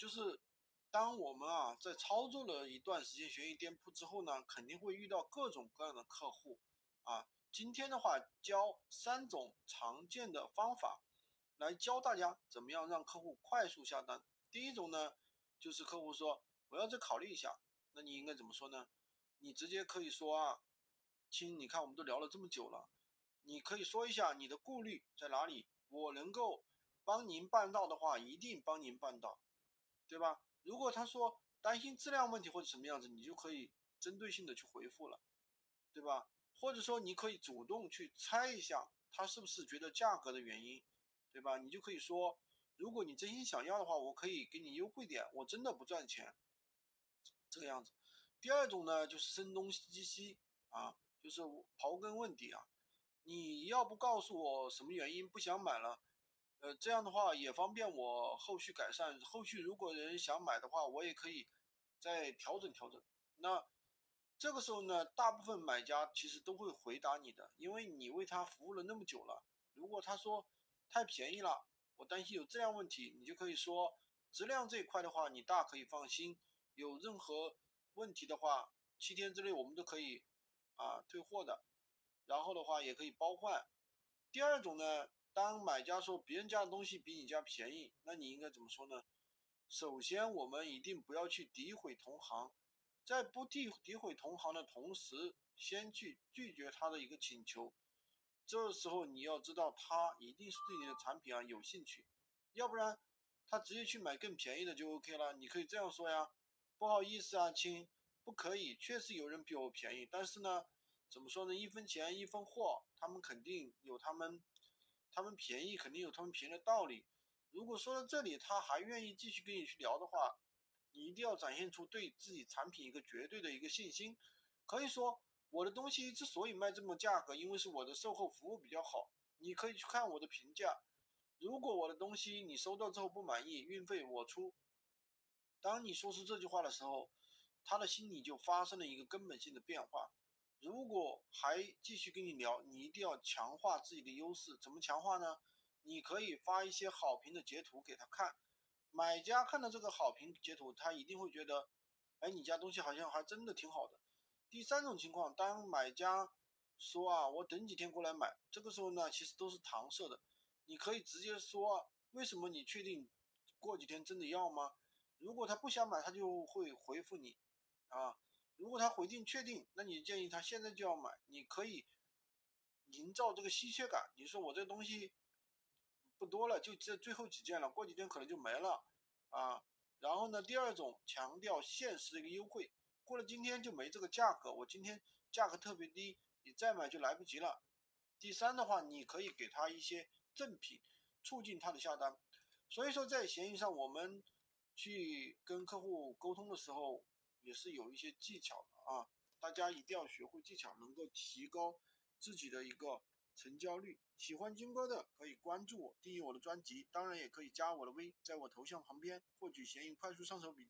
就是当我们啊在操作了一段时间闲鱼店铺之后呢，肯定会遇到各种各样的客户啊。今天的话教三种常见的方法，来教大家怎么样让客户快速下单。第一种呢，就是客户说我要再考虑一下，那你应该怎么说呢？你直接可以说啊，亲，你看我们都聊了这么久了，你可以说一下你的顾虑在哪里，我能够帮您办到的话，一定帮您办到，对吧？如果他说担心质量问题或者什么样子，你就可以针对性的去回复了，对吧？或者说你可以主动去猜一下他是不是觉得价格的原因，对吧？你就可以说。如果你真心想要的话，我可以给你优惠点。我真的不赚钱，这个样子。第二种呢，就是声东击西啊，就是刨根问底啊。你要不告诉我什么原因不想买了，呃，这样的话也方便我后续改善。后续如果人想买的话，我也可以再调整调整。那这个时候呢，大部分买家其实都会回答你的，因为你为他服务了那么久了。如果他说太便宜了。我担心有质量问题，你就可以说质量这一块的话，你大可以放心。有任何问题的话，七天之内我们都可以啊退货的，然后的话也可以包换。第二种呢，当买家说别人家的东西比你家便宜，那你应该怎么说呢？首先，我们一定不要去诋毁同行，在不诋诋毁同行的同时，先去拒绝他的一个请求。这时候你要知道，他一定是对你的产品啊有兴趣，要不然他直接去买更便宜的就 OK 了。你可以这样说呀，不好意思啊，亲，不可以，确实有人比我便宜，但是呢，怎么说呢，一分钱一分货，他们肯定有他们，他们便宜肯定有他们便宜的道理。如果说到这里他还愿意继续跟你去聊的话，你一定要展现出对自己产品一个绝对的一个信心，可以说。我的东西之所以卖这么价格，因为是我的售后服务比较好。你可以去看我的评价。如果我的东西你收到之后不满意，运费我出。当你说出这句话的时候，他的心里就发生了一个根本性的变化。如果还继续跟你聊，你一定要强化自己的优势。怎么强化呢？你可以发一些好评的截图给他看。买家看到这个好评截图，他一定会觉得，哎，你家东西好像还真的挺好的。第三种情况，当买家说啊，我等几天过来买，这个时候呢，其实都是搪塞的。你可以直接说，为什么你确定过几天真的要吗？如果他不想买，他就会回复你啊。如果他回定确定，那你建议他现在就要买。你可以营造这个稀缺感，你说我这东西不多了，就这最后几件了，过几天可能就没了啊。然后呢，第二种强调限时的一个优惠。过了今天就没这个价格，我今天价格特别低，你再买就来不及了。第三的话，你可以给他一些赠品，促进他的下单。所以说，在闲鱼上，我们去跟客户沟通的时候，也是有一些技巧的啊。大家一定要学会技巧，能够提高自己的一个成交率。喜欢军哥的可以关注我，订阅我的专辑，当然也可以加我的微，在我头像旁边获取闲鱼快速上手笔。